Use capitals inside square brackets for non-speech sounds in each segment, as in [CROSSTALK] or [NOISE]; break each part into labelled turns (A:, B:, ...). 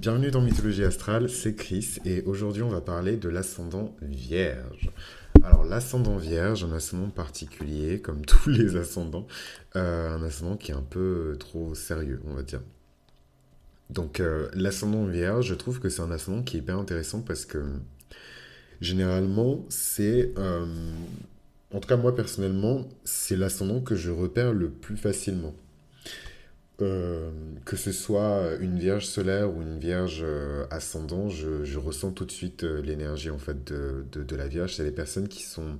A: bienvenue dans Mythologie Astrale, c'est Chris et aujourd'hui on va parler de l'ascendant vierge. Alors l'ascendant vierge, un ascendant particulier comme [LAUGHS] tous les ascendants, euh, un ascendant qui est un peu trop sérieux on va dire. Donc euh, l'ascendant vierge, je trouve que c'est un ascendant qui est hyper intéressant parce que généralement c'est... Euh, en tout cas moi personnellement, c'est l'ascendant que je repère le plus facilement. Euh, que ce soit une vierge solaire ou une vierge euh, ascendant, je, ressens tout de suite euh, l'énergie en fait de, de, la vierge. C'est les personnes qui sont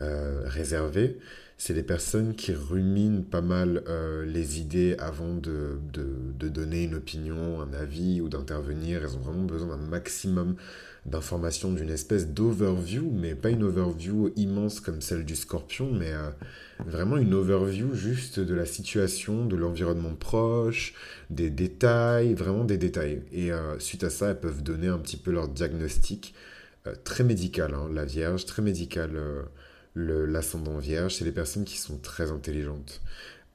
A: réservées, c'est les personnes qui ruminent pas mal les idées avant de, de, donner une opinion, un avis ou d'intervenir. Elles ont vraiment besoin d'un maximum d'informations, d'une espèce d'overview, mais pas une overview immense comme celle du scorpion, mais euh, vraiment une overview juste de la situation, de l'environnement proche, des détails, vraiment des détails. Et euh, suite à ça, elles peuvent donner un petit peu leur diagnostic euh, très médical, hein, la Vierge, très médical, l'ascendant Vierge, c'est les personnes qui sont très intelligentes.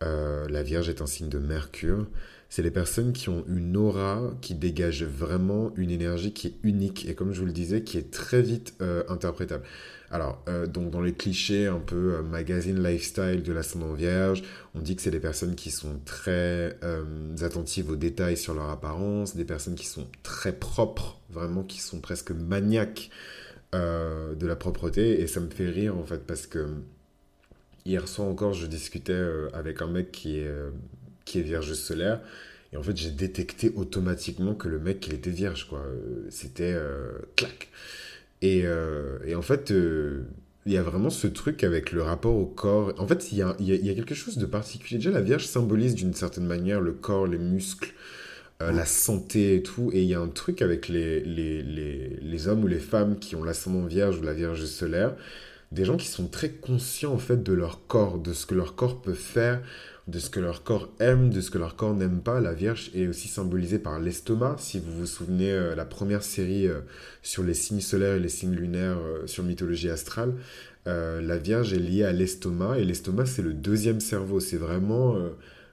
A: la Vierge est un signe de Mercure c'est les personnes qui ont une aura qui dégage vraiment une énergie qui est unique et comme je vous le disais, qui est très vite euh, interprétable. Alors, euh, donc dans les clichés un peu euh, magazine lifestyle de l'ascendant vierge, on dit que c'est des personnes qui sont très attentives aux détails sur leur apparence, des personnes qui sont très propres, vraiment qui sont presque maniaques de la propreté et ça me fait rire en fait parce que hier soir encore je discutais avec un mec qui est qui est vierge solaire. Et en fait, j'ai détecté automatiquement que le mec, il était vierge, quoi. Euh, c'était euh, clac. Et, euh, et, en fait, il y a vraiment ce truc avec le rapport au corps. En fait, il y a, y a, quelque chose de particulier. Déjà, la vierge symbolise d'une certaine manière le corps, les muscles, la santé et tout. Et il y a un truc avec les, les, les, les hommes ou les femmes qui ont l'ascendant vierge ou la vierge solaire. Des gens qui sont très conscients, en fait, de leur corps, de ce que leur corps peut faire de ce que leur corps aime, de ce que leur corps n'aime pas. La Vierge est aussi symbolisée par l'estomac. Si vous vous souvenez, euh, la première série euh, sur les signes solaires et les signes lunaires euh, sur mythologie astrale, la Vierge est liée à l'estomac. Et l'estomac, c'est le deuxième cerveau. C'est vraiment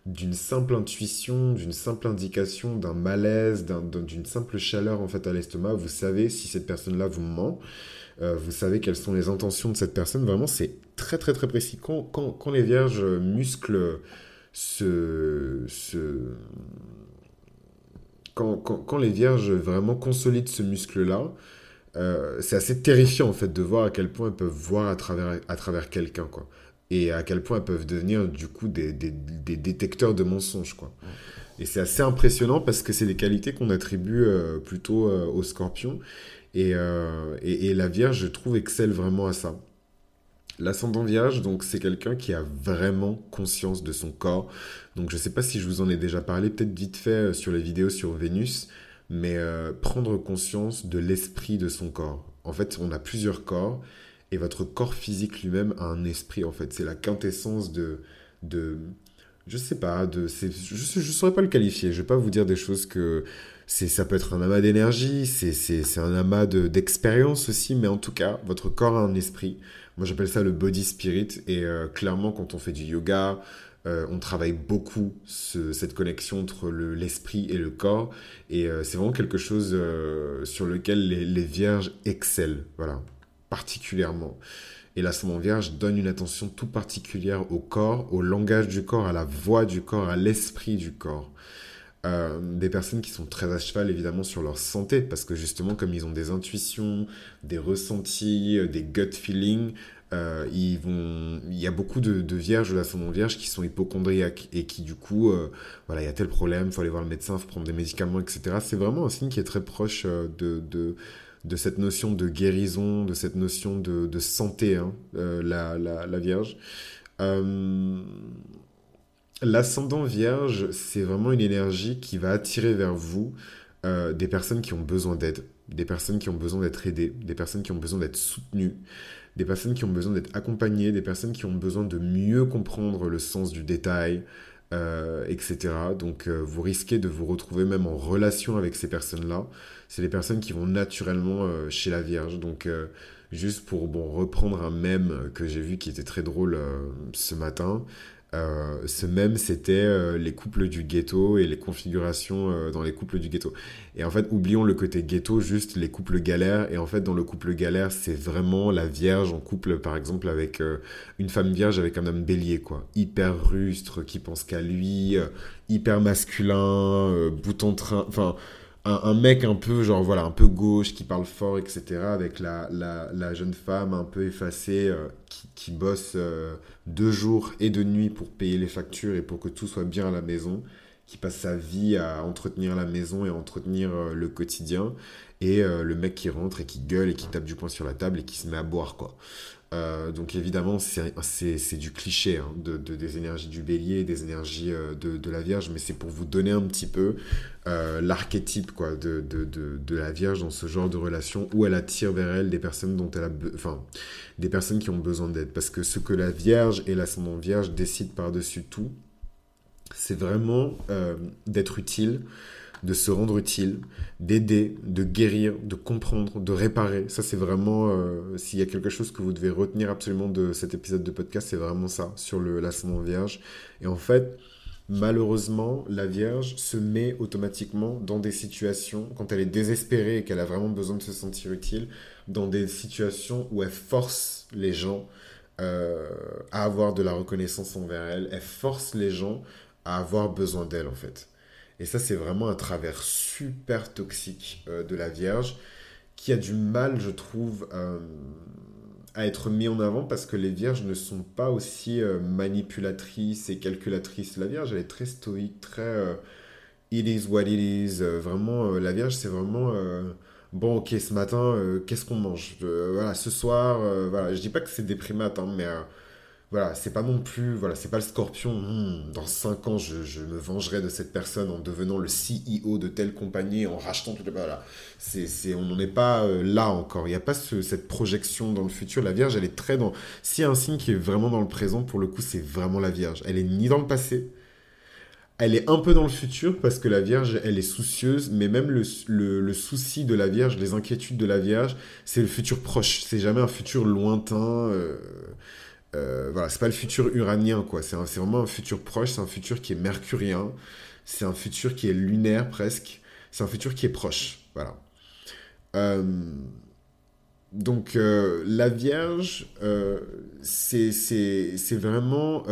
A: d'une simple intuition, d'une simple indication, d'un malaise, d'une simple chaleur en fait à l'estomac. Vous savez si cette personne-là vous ment. Vous savez quelles sont les intentions de cette personne. Vraiment, c'est très très très précis. Quand, les vierges musclent ce. Quand, les vierges vraiment consolident ce muscle-là, euh, c'est assez terrifiant en fait de voir à quel point elles peuvent voir à travers, à travers quelqu'un quoi et à quel point elles peuvent devenir du coup des, détecteurs de mensonges quoi et c'est assez impressionnant parce que c'est des qualités qu'on attribue euh, plutôt euh, aux scorpions et, et, et, la Vierge je trouve excelle vraiment à ça L'ascendant vierge, donc c'est quelqu'un qui a vraiment conscience de son corps. Donc je ne sais pas si je vous en ai déjà parlé, peut-être vite fait euh, sur les vidéos sur Vénus, mais euh, prendre conscience de l'esprit de son corps. En fait, on a plusieurs corps et votre corps physique lui-même a un esprit. En fait, c'est la quintessence de, de, je sais pas, de, je ne saurais pas le qualifier. Je vais pas vous dire des choses que c'est, ça peut être un amas d'énergie, c'est, c'est, c'est un amas de, d'expérience aussi, mais en tout cas, votre corps a un esprit. Moi, j'appelle ça le body spirit. Et euh, clairement, quand on fait du yoga, euh, on travaille beaucoup cette connexion entre l'esprit et le corps. Et euh, c'est vraiment quelque chose sur lequel les, les, vierges excellent. Voilà, particulièrement. Et l'ascendant vierge donne une attention tout particulière au corps, au langage du corps, à la voix du corps, à l'esprit du corps. Euh, des personnes qui sont très à cheval évidemment sur leur santé parce que justement comme ils ont des intuitions, des ressentis, euh, des gut feelings, euh, il y a beaucoup de, de vierges ou d'ascendants vierges qui sont hypochondriaques et qui du coup, voilà, il y a tel problème, faut aller voir le médecin, faut prendre des médicaments, etc. C'est vraiment un signe qui est très proche de, de cette notion de guérison, de cette notion de, de santé, hein, la, la, la, vierge. L'ascendant vierge, c'est vraiment une énergie qui va attirer vers vous euh, des personnes qui ont besoin d'aide, des personnes qui ont besoin d'être aidées, des personnes qui ont besoin d'être soutenues, des personnes qui ont besoin d'être accompagnées, des personnes qui ont besoin de mieux comprendre le sens du détail, euh, etc. Donc euh, vous risquez de vous retrouver même en relation avec ces personnes-là. C'est les personnes qui vont naturellement chez la Vierge. Donc juste pour bon, reprendre un mème que j'ai vu qui était très drôle ce matin, Euh, ce même, c'était euh, les couples du ghetto et les configurations euh, dans les couples du ghetto. Et en fait, oublions le côté ghetto, juste les couples galères. Et en fait, dans le couple galère, c'est vraiment la vierge en couple, par exemple, avec une femme vierge avec un homme bélier, quoi. Hyper rustre, qui pense qu'à lui, hyper masculin, bout en train. Enfin un, mec un peu, genre voilà, un peu gauche, qui parle fort, etc., avec la, la, jeune femme un peu effacée euh, qui, qui, bosse euh, deux jours et deux nuits pour payer les factures et pour que tout soit bien à la maison, qui passe sa vie à entretenir la maison et à entretenir euh, le quotidien, et le mec qui rentre et qui gueule et qui tape du poing sur la table et qui se met à boire, quoi. Euh, donc évidemment, c'est du cliché hein, de, des énergies du bélier, des énergies euh, de, la Vierge, mais c'est pour vous donner un petit peu euh, l'archétype de, de, la Vierge dans ce genre de relation où elle attire vers elle des personnes dont elle a, enfin, des personnes qui ont besoin d'aide. Parce que ce que la Vierge et l'ascendant Vierge décident par-dessus tout, c'est vraiment d'être utile, de se rendre utile, d'aider, de guérir, de comprendre, de réparer. Ça, c'est vraiment, euh, s'il y a quelque chose que vous devez retenir absolument de cet épisode de podcast, c'est vraiment ça, sur le l'ascendant vierge. Et en fait, malheureusement, la Vierge se met automatiquement dans des situations, quand elle est désespérée et qu'elle a vraiment besoin de se sentir utile, dans des situations où elle force les gens euh, à avoir de la reconnaissance envers elle, elle force les gens à avoir besoin d'elle en fait. Et ça, c'est vraiment un travers super toxique euh, de la Vierge qui a du mal, je trouve, euh, à être mis en avant parce que les Vierges ne sont pas aussi euh, manipulatrices et calculatrices. La Vierge, elle est très stoïque, très it is what it is. vraiment, la Vierge, c'est vraiment bon, ok, ce matin, qu'est-ce qu'on mange? Voilà, ce soir, voilà, je dis pas que c'est déprimate, hein, mais voilà, c'est pas non plus, voilà, c'est pas le scorpion, hmm, dans 5 ans, je, me vengerai de cette personne en devenant le CEO de telle compagnie, en rachetant tout le... Voilà, c'est, c'est, on n'en est pas euh, là encore, il n'y a pas ce, cette projection dans le futur. La Vierge, elle est très dans... S'il y a un signe qui est vraiment dans le présent, pour le coup, c'est vraiment la Vierge. Elle est ni dans le passé, elle est un peu dans le futur parce que la Vierge, elle est soucieuse, mais même le, le, le souci de la Vierge, les inquiétudes de la Vierge, c'est le futur proche. C'est jamais un futur lointain. Euh, euh, voilà, c'est pas le futur uranien, quoi. C'est vraiment un futur proche, c'est un futur qui est mercurien, c'est un futur qui est lunaire presque, c'est un futur qui est proche, voilà. Euh, donc euh, la Vierge, c'est vraiment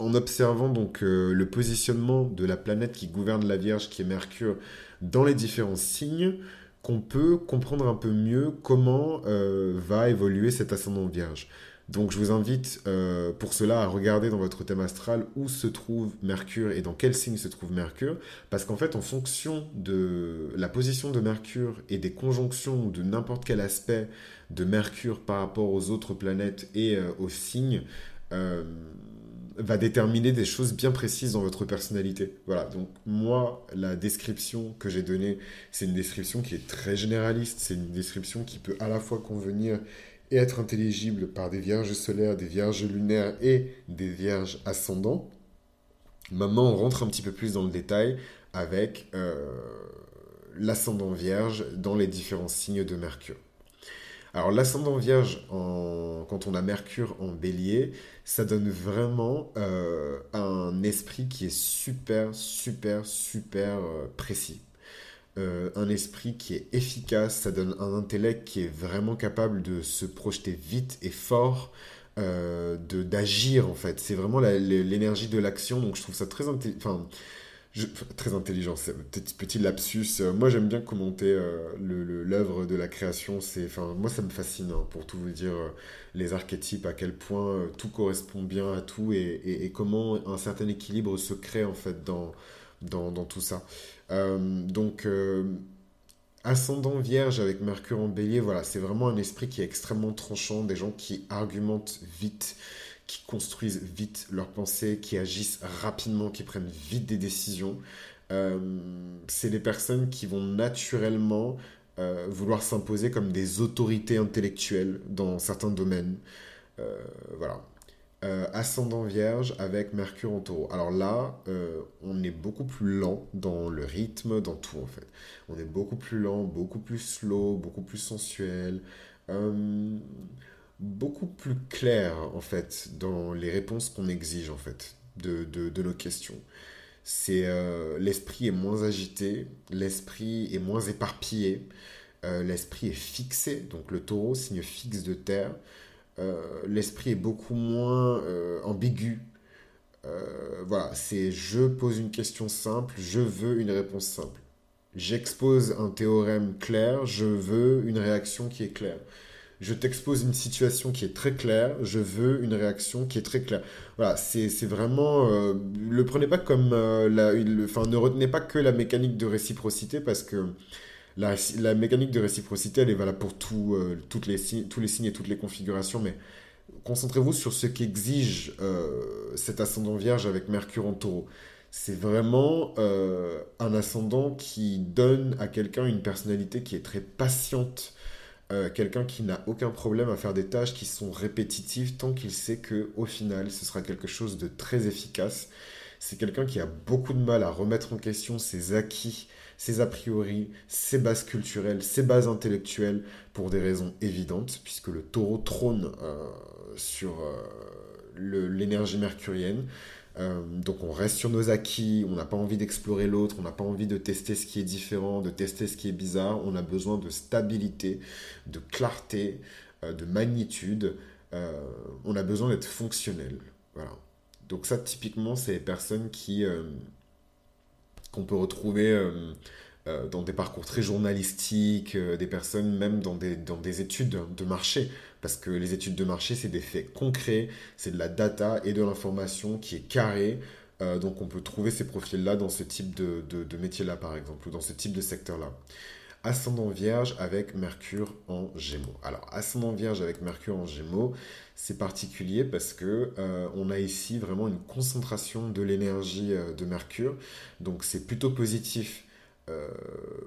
A: en observant donc le positionnement de la planète qui gouverne la Vierge, qui est Mercure, dans les différents signes, qu'on peut comprendre un peu mieux comment va évoluer cet ascendant Vierge. Donc je vous invite euh, pour cela à regarder dans votre thème astral où se trouve Mercure et dans quel signe se trouve Mercure, parce qu'en fait en fonction de la position de Mercure et des conjonctions de n'importe quel aspect de Mercure par rapport aux autres planètes et euh, aux signes, euh, va déterminer des choses bien précises dans votre personnalité. Voilà, donc moi, la description que j'ai donnée, c'est une description qui est très généraliste, c'est une description qui peut à la fois convenir et être intelligible par des vierges solaires, des vierges lunaires et des vierges ascendants. Maintenant, on rentre un petit peu plus dans le détail avec euh, l'ascendant vierge dans les différents signes de Mercure. Alors l'ascendant vierge, quand on a Mercure en bélier, ça donne vraiment euh, un esprit qui est super, super, super euh, précis. Euh, un esprit qui est efficace, ça donne un intellect qui est vraiment capable de se projeter vite et fort, euh, d'agir en fait. C'est vraiment l'énergie de l'action, donc je trouve ça très, enfin, très intelligent. C'est petit, petit lapsus. Euh, moi j'aime bien commenter l'œuvre de la création. Enfin, moi ça me fascine hein, pour tout vous dire les archétypes, à quel point tout correspond bien à tout et, et, comment un certain équilibre se crée en fait dans, dans, dans tout ça. Euh, donc, euh, ascendant vierge avec Mercure en bélier, voilà, c'est vraiment un esprit qui est extrêmement tranchant, des gens qui argumentent vite, qui construisent vite leurs pensées, qui agissent rapidement, qui prennent vite des décisions. Euh, c'est des personnes qui vont naturellement vouloir s'imposer comme des autorités intellectuelles dans certains domaines. voilà. Euh, ascendant vierge avec Mercure en taureau. Alors là, euh, on est beaucoup plus lent dans le rythme, dans tout en fait. On est beaucoup plus lent, beaucoup plus slow, beaucoup plus sensuel. Euh, beaucoup plus clair, en fait, dans les réponses qu'on exige, en fait, de, de, nos questions. C'est l'esprit est moins agité, l'esprit est moins éparpillé, l'esprit est fixé, donc le taureau, signe fixe de terre. Euh, l'esprit est beaucoup moins ambigu. voilà, c'est je pose une question simple, je veux une réponse simple. J'expose un théorème clair, je veux une réaction qui est claire je t'expose une situation qui est très claire, je veux une réaction qui est très claire. Voilà, c'est vraiment... Euh, le prenez pas comme... Euh, enfin, ne retenez pas que la mécanique de réciprocité parce que la, mécanique de réciprocité, elle est valable pour euh, toutes les, tous les signes et toutes les configurations, mais concentrez-vous sur ce qu'exige cet ascendant vierge avec Mercure en taureau. C'est vraiment un ascendant qui donne à quelqu'un une personnalité qui est très patiente, euh, quelqu'un qui n'a aucun problème à faire des tâches qui sont répétitives tant qu'il sait que au final ce sera quelque chose de très efficace. C'est quelqu'un qui a beaucoup de mal à remettre en question ses acquis, ses a priori, ses bases culturelles, ses bases intellectuelles pour des raisons évidentes puisque le taureau trône euh, sur euh, l'énergie mercurienne. Euh, donc on reste sur nos acquis, on n'a pas envie d'explorer l'autre, on n'a pas envie de tester ce qui est différent, de tester ce qui est bizarre, on a besoin de stabilité, de clarté, de magnitude, on a besoin d'être fonctionnel. Voilà. Donc ça typiquement c'est les personnes qui qu'on peut retrouver dans des parcours très journalistiques, des personnes même dans des, études de marché. Parce que les études de marché, c'est des faits concrets, c'est de la data et de l'information qui est carrée. Euh, donc on peut trouver ces profils-là dans ce type de, de, métier-là, par exemple, ou dans ce type de secteur-là. Ascendant vierge avec Mercure en Gémeaux. Alors, ascendant vierge avec Mercure en Gémeaux, c'est particulier parce que euh, on a ici vraiment une concentration de l'énergie euh, de Mercure. Donc, c'est plutôt positif euh,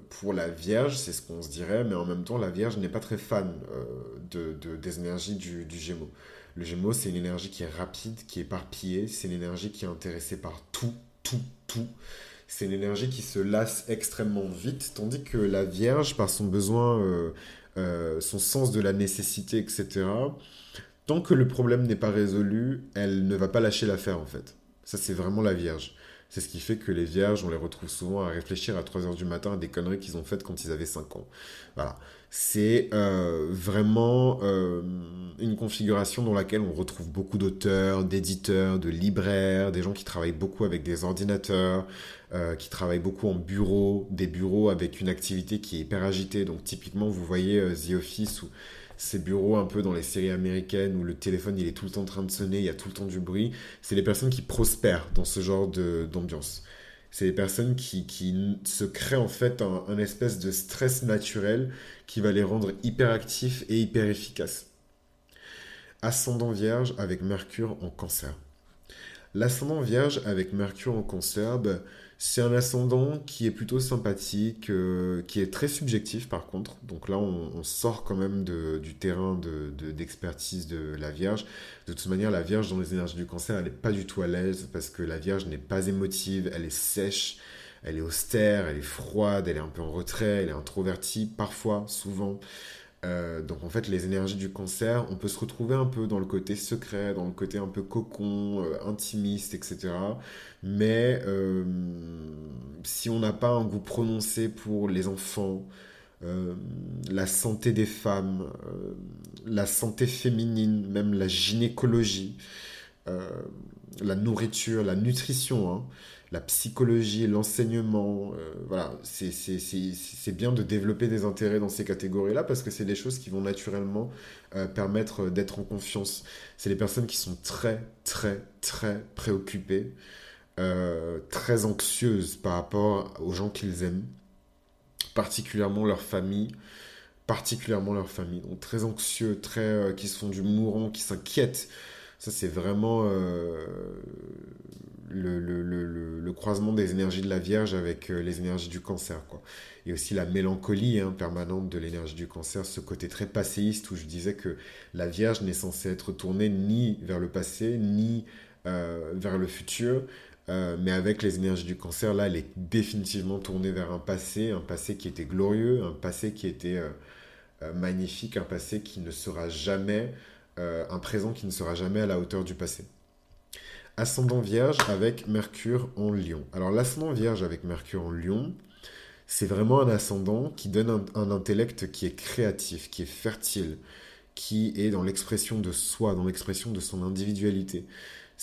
A: pour la Vierge, c'est ce qu'on se dirait, mais en même temps, la Vierge n'est pas très fan de, des énergies du, du Gémeaux. Le Gémeaux, c'est une énergie qui est rapide, qui est éparpillée, c'est une énergie qui est intéressée par tout, tout, tout. C'est une énergie qui se lasse extrêmement vite, tandis que la Vierge, par son besoin, euh, son sens de la nécessité, etc., tant que le problème n'est pas résolu, elle ne va pas lâcher l'affaire, en fait. Ça, c'est vraiment la Vierge. C'est ce qui fait que les vierges, on les retrouve souvent à réfléchir à 3h du matin à des conneries qu'ils ont faites quand ils avaient 5 ans. Voilà. C'est euh, vraiment euh, une configuration dans laquelle on retrouve beaucoup d'auteurs, d'éditeurs, de libraires, des gens qui travaillent beaucoup avec des ordinateurs, euh, qui travaillent beaucoup en bureau, des bureaux avec une activité qui est hyper agitée. Donc typiquement, vous voyez The Office ou ces bureaux un peu dans les séries américaines où le téléphone il est tout le temps en train de sonner, il y a tout le temps du bruit, c'est les personnes qui prospèrent dans ce genre d'ambiance. C'est les personnes qui, se créent en fait un, espèce de stress naturel qui va les rendre hyper actifs et hyper efficaces. Ascendant vierge avec Mercure en cancer. L'ascendant vierge avec Mercure en cancer, bah, c'est un ascendant qui est plutôt sympathique, euh, qui est très subjectif par contre. Donc là, on, sort quand même du terrain d'expertise de, la Vierge. De toute manière, la Vierge dans les énergies du cancer, elle n'est pas du tout à l'aise parce que la Vierge n'est pas émotive, elle est sèche, elle est austère, elle est froide, elle est un peu en retrait, elle est introvertie parfois, souvent. Euh, donc en fait, les énergies du cancer, on peut se retrouver un peu dans le côté secret, dans le côté un peu cocon, euh, intimiste, etc. Mais euh, si on n'a pas un goût prononcé pour les enfants, la santé des femmes, la santé féminine, même la gynécologie, la nourriture, la nutrition, hein, la psychologie, l'enseignement. Euh, voilà, c'est bien de développer des intérêts dans ces catégories-là parce que c'est des choses qui vont naturellement euh, permettre d'être en confiance. C'est les personnes qui sont très, très, très préoccupées, euh, très anxieuses par rapport aux gens qu'ils aiment, particulièrement leur famille particulièrement leur famille. Donc très anxieux, très qui se font du mourant, qui s'inquiètent. Ça c'est vraiment le, le, le, le, croisement des énergies de la Vierge avec euh, les énergies du cancer. Quoi. Et aussi la mélancolie hein, permanente de l'énergie du cancer, ce côté très passéiste où je disais que la Vierge n'est censée être tournée ni vers le passé, ni euh, vers le futur. Euh, mais avec les énergies du cancer, là, elle est définitivement tournée vers un passé, un passé qui était glorieux, un passé qui était magnifique, un passé qui ne sera jamais un présent qui ne sera jamais à la hauteur du passé. Ascendant vierge avec Mercure en lion. Alors l'ascendant vierge avec Mercure en lion, c'est vraiment un ascendant qui donne un, intellect qui est créatif, qui est fertile, qui est dans l'expression de soi, dans l'expression de son individualité.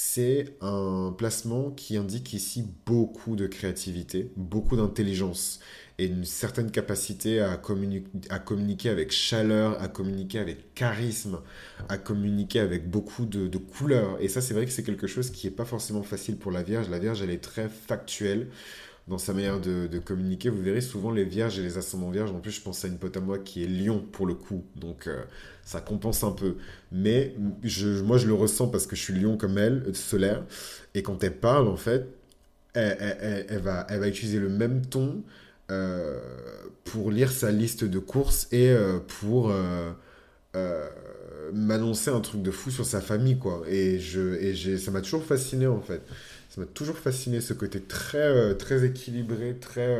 A: C'est un placement qui indique ici beaucoup de créativité, beaucoup d'intelligence et une certaine capacité à, communiquer avec chaleur, à communiquer avec charisme, à communiquer avec beaucoup de, de couleurs. Et ça, c'est vrai que c'est quelque chose qui n'est pas forcément facile pour la Vierge. La Vierge, elle est très factuelle dans sa manière de, communiquer. Vous verrez souvent les vierges et les ascendants vierges. En plus, je pense à une pote à moi qui est lion pour le coup. Donc, euh, ça compense un peu. Mais je, moi, je le ressens parce que je suis lion comme elle, euh, solaire. Et quand elle parle, en fait, elle, va, elle va utiliser le même ton euh, pour lire sa liste de courses et pour m'annoncer un truc de fou sur sa famille, quoi. Et, je, et ça m'a toujours fasciné, en fait. Ça m'a toujours fasciné, ce côté très, très équilibré, très,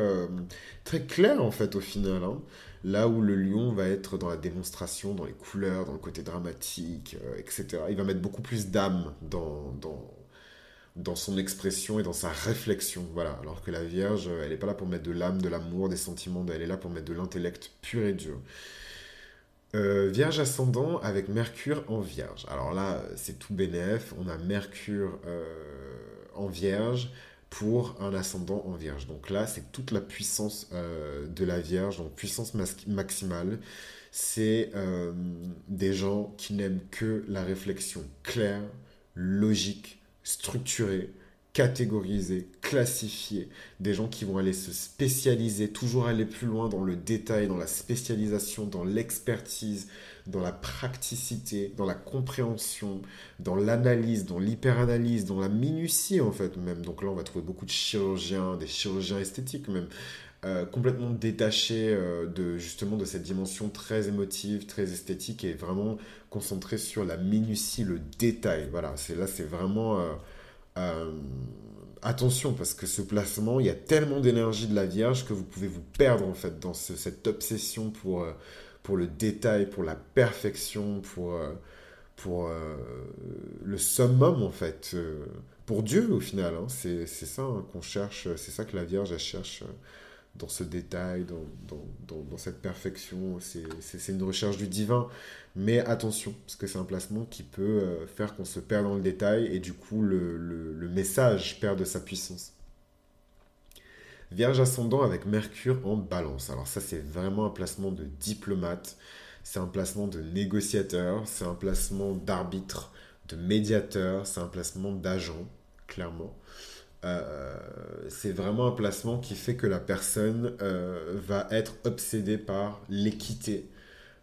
A: très clair, en fait, au final. Hein. Là où le lion va être dans la démonstration, dans les couleurs, dans le côté dramatique, etc. Il va mettre beaucoup plus d'âme dans, dans, dans son expression et dans sa réflexion. Voilà. Alors que la Vierge, elle n'est pas là pour mettre de l'âme, de l'amour, des sentiments, elle est là pour mettre de l'intellect pur et dur. Euh, vierge ascendant avec Mercure en Vierge. Alors là, c'est tout bénéf. On a Mercure euh, en Vierge pour un ascendant en Vierge. Donc là, c'est toute la puissance euh, de la Vierge, donc puissance maximale. C'est des gens qui n'aiment que la réflexion claire, logique, structurer, catégoriser, classifier, des gens qui vont aller se spécialiser, toujours aller plus loin dans le détail, dans la spécialisation, dans l'expertise, dans la praticité, dans la compréhension, dans l'analyse, dans l'hyperanalyse, dans la minutie en fait même. Donc là on va trouver beaucoup de chirurgiens, des chirurgiens esthétiques même, euh, complètement détachés euh, de justement de cette dimension très émotive, très esthétique et vraiment concentrés sur la minutie, le détail. Voilà, c'est là c'est vraiment euh, attention parce que ce placement, il y a tellement d'énergie de la Vierge que vous pouvez vous perdre en fait dans cette obsession pour pour le détail, pour la perfection, pour pour le summum en fait, pour Dieu au final. Hein. C'est ça hein, qu'on cherche, c'est ça que la Vierge cherche dans ce détail, dans, dans, dans, cette perfection. C'est une recherche du divin. Mais attention, parce que c'est un placement qui peut euh, faire qu'on se perd dans le détail et du coup le, le, le message perd de sa puissance. Vierge ascendant avec Mercure en balance. Alors ça c'est vraiment un placement de diplomate, c'est un placement de négociateur, c'est un placement d'arbitre, de médiateur, c'est un placement d'agent, clairement. Euh, c'est vraiment un placement qui fait que la personne euh, va être obsédée par l'équité,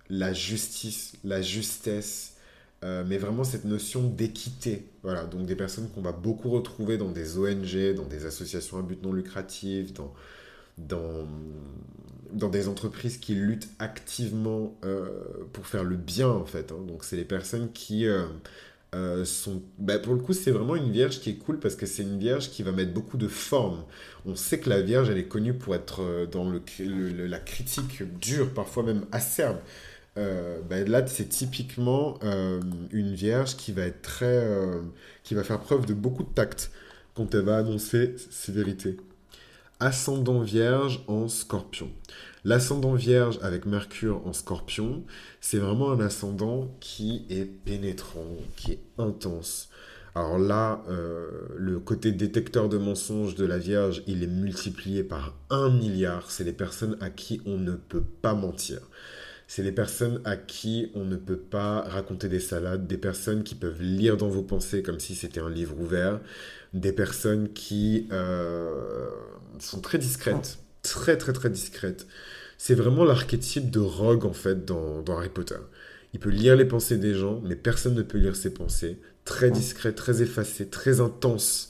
A: la justice, la justesse, euh, mais vraiment cette notion d'équité. Voilà, donc des personnes qu'on va beaucoup retrouver dans des ONG, dans des associations à but non lucratif, dans, dans, dans des entreprises qui luttent activement pour faire le bien en fait. Hein. Donc c'est les personnes qui euh. Bah, pour le coup, c'est vraiment une vierge qui est cool parce que c'est une vierge qui va mettre beaucoup de forme. On sait que la vierge, elle est connue pour être euh, dans le, la critique dure, parfois même acerbe. Euh, bah, là, c'est typiquement une vierge qui va être très, qui va faire preuve de beaucoup de tact quand elle va annoncer ses vérités. Ascendant vierge en scorpion. L'ascendant vierge avec Mercure en scorpion, c'est vraiment un ascendant qui est pénétrant, qui est intense. Alors là, euh, le côté détecteur de mensonges de la Vierge, il est multiplié par un milliard. C'est les personnes à qui on ne peut pas mentir. C'est les personnes à qui on ne peut pas raconter des salades, des personnes qui peuvent lire dans vos pensées comme si c'était un livre ouvert, des personnes qui euh, sont très discrètes, très très très discrètes c'est vraiment l'archétype de Rogue en fait dans, Harry Potter. Il peut lire les pensées des gens, mais personne ne peut lire ses pensées. Très discret, très effacé, très intense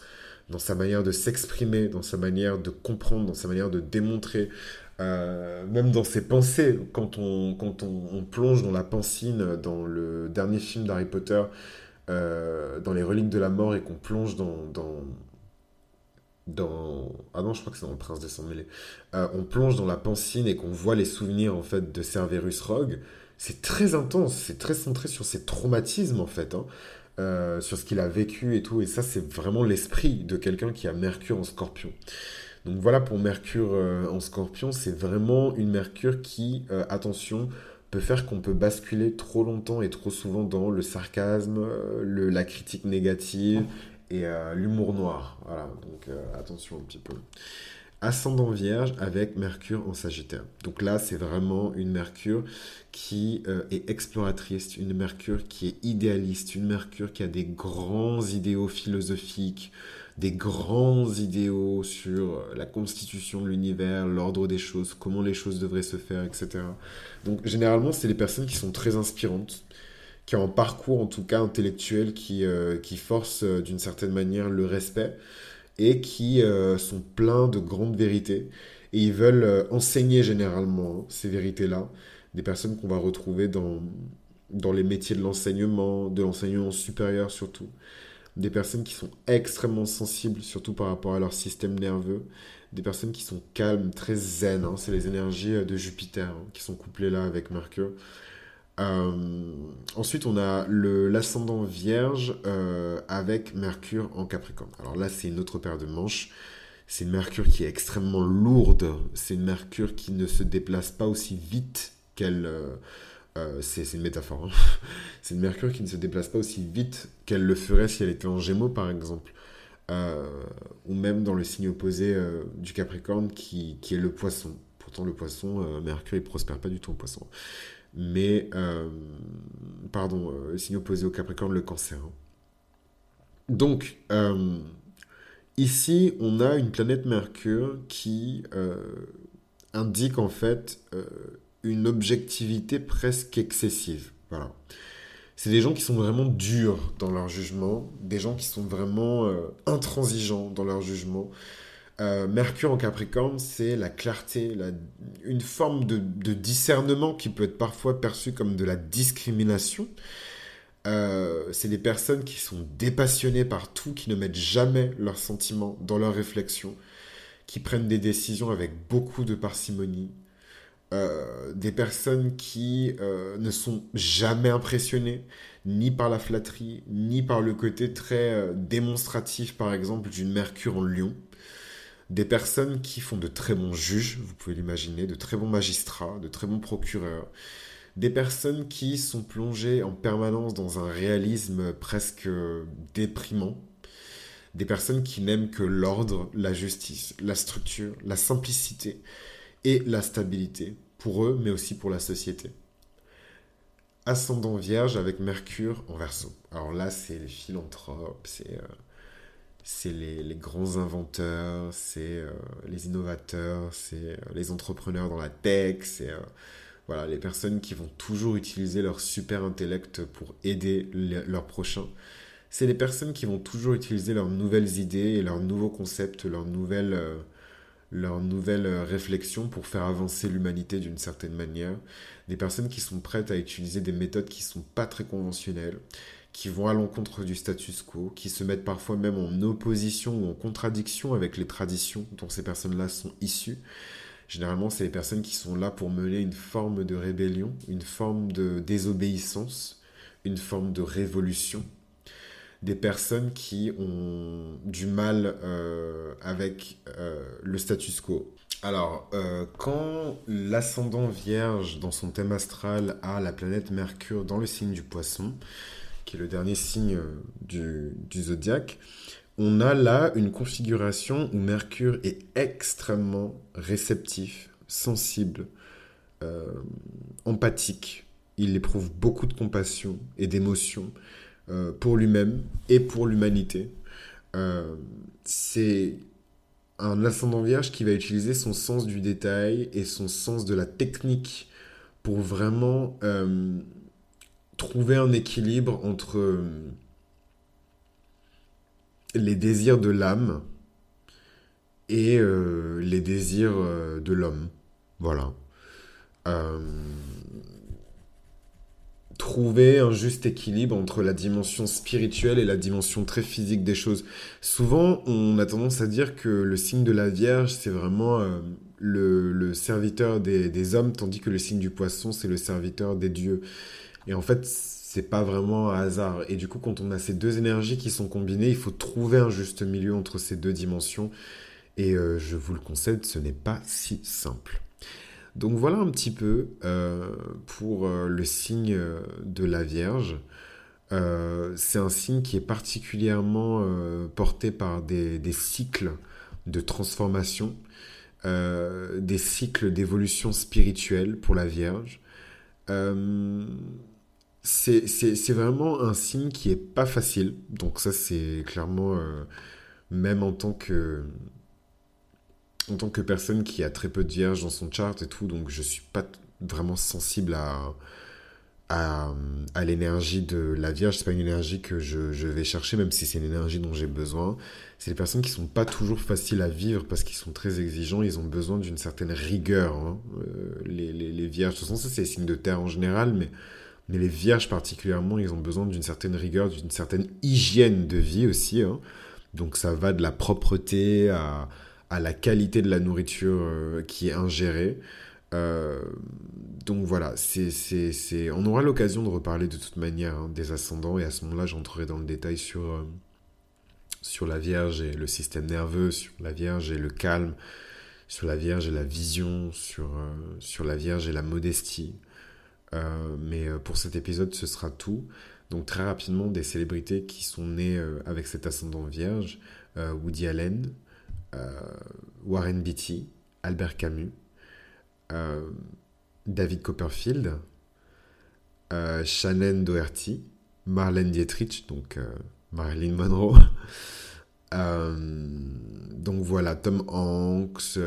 A: dans sa manière de s'exprimer, dans sa manière de comprendre, dans sa manière de démontrer, euh, même dans ses pensées. Quand on, quand on, plonge dans la pensine, dans le dernier film d'Harry Potter, euh, dans les reliques de la mort, et qu'on plonge dans, dans ah non je crois que c'est dans le prince de sang mêlé euh, on plonge dans la pancine et qu'on voit les souvenirs en fait de Cerberus Rogue c'est très intense, c'est très centré sur ses traumatismes en fait, hein. euh, sur ce qu'il a vécu et tout. Et ça, c'est vraiment l'esprit de quelqu'un qui a Mercure en scorpion. Donc voilà pour Mercure euh, en scorpion, c'est vraiment une Mercure qui, attention, peut faire qu'on peut basculer trop longtemps et trop souvent dans le sarcasme, le, la critique négative et l'humour noir. Voilà, donc attention un petit peu ascendant vierge avec Mercure en Sagittaire. Donc là, c'est vraiment une Mercure qui euh, est exploratrice, une Mercure qui est idéaliste, une Mercure qui a des grands idéaux philosophiques, des grands idéaux sur la constitution de l'univers, l'ordre des choses, comment les choses devraient se faire, etc. Donc généralement, c'est les personnes qui sont très inspirantes, qui ont un parcours en tout cas intellectuel qui, euh, qui force euh, d'une certaine manière le respect et qui euh, sont pleins de grandes vérités. Et ils veulent euh, enseigner généralement hein, ces vérités-là. Des personnes qu'on va retrouver dans, dans les métiers de l'enseignement, de l'enseignement supérieur surtout. Des personnes qui sont extrêmement sensibles, surtout par rapport à leur système nerveux. Des personnes qui sont calmes, très zen. Hein. C'est les énergies de Jupiter hein, qui sont couplées là avec Mercure. Euh, ensuite, on a l'ascendant vierge euh, avec Mercure en Capricorne. Alors là, c'est une autre paire de manches. C'est une Mercure qui est extrêmement lourde. C'est une Mercure qui ne se déplace pas aussi vite qu'elle... Euh, c'est une métaphore. Hein. [LAUGHS] c'est une Mercure qui ne se déplace pas aussi vite qu'elle le ferait si elle était en Gémeaux, par exemple. ou même dans le signe opposé du Capricorne, qui, qui, est le poisson. Pourtant, le poisson, Mercure, il prospère pas du tout en poisson mais, euh, pardon, euh, signe opposé au Capricorne, le cancer. Donc, euh, ici, on a une planète Mercure qui indique en fait une objectivité presque excessive. Voilà. C'est des gens qui sont vraiment durs dans leur jugement, des gens qui sont vraiment intransigeants dans leur jugement, euh, Mercure en Capricorne, c'est la clarté, une forme de, discernement qui peut être parfois perçue comme de la discrimination. Euh, c'est des personnes qui sont dépassionnées par tout, qui ne mettent jamais leurs sentiments dans leurs réflexions, qui prennent des décisions avec beaucoup de parcimonie. Euh, des personnes qui ne sont jamais impressionnées ni par la flatterie, ni par le côté très démonstratif, par exemple, d'une Mercure en Lion des personnes qui font de très bons juges, vous pouvez l'imaginer, de très bons magistrats, de très bons procureurs, des personnes qui sont plongées en permanence dans un réalisme presque déprimant, des personnes qui n'aiment que l'ordre, la justice, la structure, la simplicité et la stabilité, pour eux, mais aussi pour la société. Ascendant vierge avec Mercure en verso. Alors là, c'est les philanthropes, c'est... Euh, c'est les, grands inventeurs, c'est euh, les innovateurs, c'est euh, les entrepreneurs dans la tech, c'est euh, voilà, les personnes qui vont toujours utiliser leur super intellect pour aider leurs prochains. C'est les personnes qui vont toujours utiliser leurs nouvelles idées et leurs nouveaux concepts, leurs nouvelles, leurs nouvelles réflexions pour faire avancer l'humanité d'une certaine manière. Des personnes qui sont prêtes à utiliser des méthodes qui ne sont pas très conventionnelles qui vont à l'encontre du status quo, qui se mettent parfois même en opposition ou en contradiction avec les traditions dont ces personnes-là sont issues. Généralement, c'est les personnes qui sont là pour mener une forme de rébellion, une forme de désobéissance, une forme de révolution. Des personnes qui ont du mal euh, avec euh, le status quo. Alors, euh, quand l'ascendant vierge dans son thème astral a la planète Mercure dans le signe du poisson, qui est le dernier signe du, du zodiaque, on a là une configuration où Mercure est extrêmement réceptif, sensible, euh, empathique. Il éprouve beaucoup de compassion et d'émotion euh, pour lui-même et pour l'humanité. Euh, c'est un ascendant vierge qui va utiliser son sens du détail et son sens de la technique pour vraiment trouver un équilibre entre euh, les désirs de l'âme et euh, les désirs euh, de l'homme. Voilà. trouver un juste équilibre entre la dimension spirituelle et la dimension très physique des choses. Souvent, on a tendance à dire que le signe de la Vierge, c'est vraiment le, serviteur des, des, hommes, tandis que le signe du poisson, c'est le serviteur des dieux. Et en fait, c'est pas vraiment un hasard. Et du coup, quand on a ces deux énergies qui sont combinées, il faut trouver un juste milieu entre ces deux dimensions. Et euh, je vous le concède, ce n'est pas si simple. Donc voilà un petit peu euh, pour euh, le signe de la Vierge. c'est un signe qui est particulièrement porté par des, des, cycles de transformation, des cycles d'évolution spirituelle pour la Vierge. C'est vraiment un signe qui est pas facile. Donc ça c'est clairement, même en tant que en tant que personne qui a très peu de vierges dans son chart et tout, donc je suis pas vraiment sensible à, à, l'énergie de la Vierge. C'est pas une énergie que je, vais chercher, même si c'est une énergie dont j'ai besoin. C'est des personnes qui sont pas toujours faciles à vivre parce qu'ils sont très exigeants. Ils ont besoin d'une certaine rigueur. Hein. Euh, les, les, Vierges, de toute façon, ça c'est les signes de terre en général, mais, mais les Vierges particulièrement, ils ont besoin d'une certaine rigueur, d'une certaine hygiène de vie aussi. Hein. Donc ça va de la propreté à à la qualité de la nourriture euh, qui est ingérée. Euh, donc voilà, c'est, c'est, on aura l'occasion de reparler de toute manière hein, des ascendants et à ce moment-là j'entrerai dans le détail sur, euh, sur la Vierge et le système nerveux, sur la Vierge et le calme, sur la Vierge et la vision, sur, sur la Vierge et la modestie. Mais pour cet épisode ce sera tout. Donc très rapidement des célébrités qui sont nées avec cet ascendant Vierge, Woody Allen, euh, Warren Beatty, Albert Camus, euh, David Copperfield, euh, Shannon Doherty, Marlène Dietrich, donc Marilyn Monroe. [LAUGHS] donc voilà, Tom Hanks,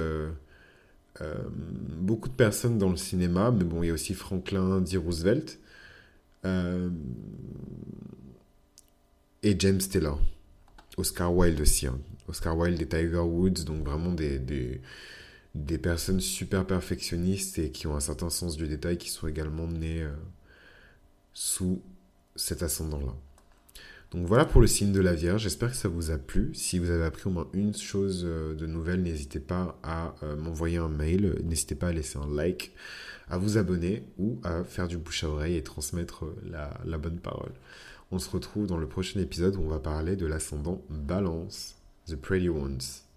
A: beaucoup de personnes dans le cinéma, mais bon, il y a aussi Franklin D. Roosevelt et James Taylor. Oscar Wilde aussi. Hein. Oscar Wilde et Tiger Woods, donc vraiment des, des, personnes super perfectionnistes et qui ont un certain sens du détail, qui sont également nées euh, sous cet ascendant-là. Donc voilà pour le signe de la Vierge, j'espère que ça vous a plu. Si vous avez appris au moins une chose euh, de nouvelle, n'hésitez pas à euh, m'envoyer un mail, n'hésitez pas à laisser un like, à vous abonner ou à faire du bouche à oreille et transmettre la, la bonne parole. On se retrouve dans le prochain épisode où on va parler de l'ascendant balance. The Pretty Ones.